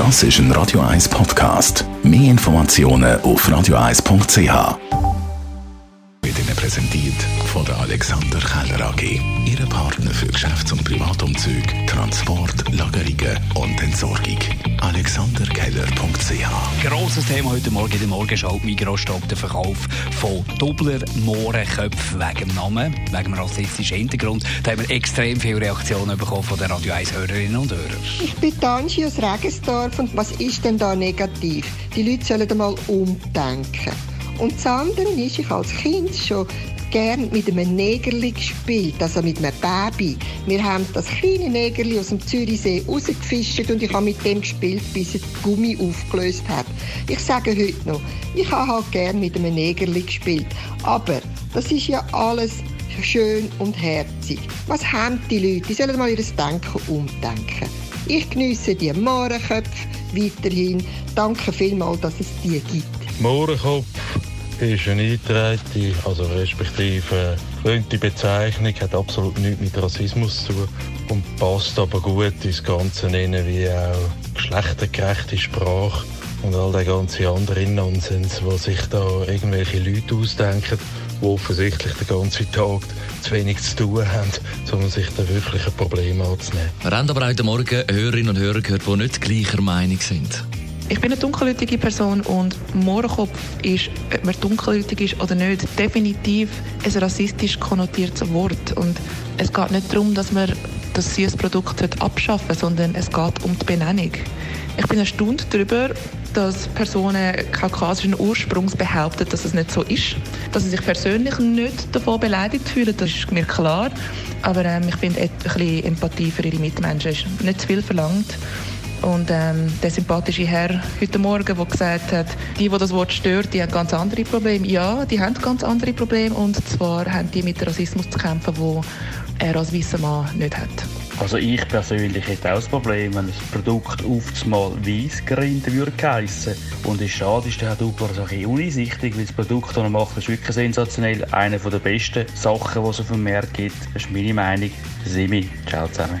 Das ist ein Radio 1 Podcast. Mehr Informationen auf radio1.ch. Wird Ihnen präsentiert von der Alexander Keller AG. Ihre Partner für Geschäfts- und Privatumzüge, Transport, Lagerungen und Entsorgung. Grosses Thema heute Morgen in der Morgenschau. Migros stoppt der Verkauf von Doubler Mohrenköpfen wegen dem Namen, wegen dem rassistischen Hintergrund. Da haben wir extrem viele Reaktionen bekommen von den Radio 1 Hörerinnen und Hörern. Ich bin Tanji aus Regensdorf und was ist denn da negativ? Die Leute sollen einmal umdenken. Und das andere ist, ich als Kind schon gern mit einem Negerli gespielt, also mit einem Baby. Wir haben das kleine Negerli aus dem Zürichsee rausgefischt und ich habe mit dem gespielt, bis es Gummi aufgelöst hat. Ich sage heute noch, ich habe halt gern mit einem Negerli gespielt. Aber das ist ja alles schön und herzig. Was haben die Leute? Die sollen mal ihr Denken umdenken. Ich geniesse die Mohrenköpfe weiterhin. Danke vielmals, dass es die gibt. Mohrenkopf ist eine eingetragene, also respektive die Bezeichnung, hat absolut nichts mit Rassismus zu tun und passt aber gut ins Ganze rein, wie auch geschlechtergerechte Sprache und all der ganze andere Nonsens, was sich da irgendwelche Leute ausdenken, die offensichtlich den ganzen Tag zu wenig zu tun haben, sondern sich da wirklich ein Problem anzunehmen. Wir haben aber heute Morgen Hörerinnen und Hörer gehört, die nicht gleicher Meinung sind. Ich bin eine dunkelhäutige Person und Mohrenkopf ist, ob man dunkelhäutig ist oder nicht, definitiv ein rassistisch konnotiertes Wort. Und es geht nicht darum, dass man das Süßprodukt abschaffen sondern es geht um die Benennung. Ich bin erstaunt darüber, dass Personen kaukasischen Ursprungs behaupten, dass es nicht so ist. Dass sie sich persönlich nicht davon beleidigt fühlen, das ist mir klar. Aber ähm, ich finde, ein Empathie für ihre Mitmenschen ist nicht zu viel verlangt. Und ähm, der sympathische Herr heute Morgen, der gesagt hat, die, die das Wort stört, die haben ganz andere Probleme. Ja, die haben ganz andere Probleme. Und zwar haben die mit Rassismus zu kämpfen, wo er als weißer Mann nicht hat. Also ich persönlich hätte auch das Problem, wenn das Produkt einmal weiss gerinnt würde. Und es schade ist der Herr Dubler so ein bisschen uneinsichtig, weil das Produkt, das er macht, ist wirklich sensationell. Eine der besten Sachen, die es auf dem Markt gibt. Das ist meine Meinung. Simi, ciao zusammen.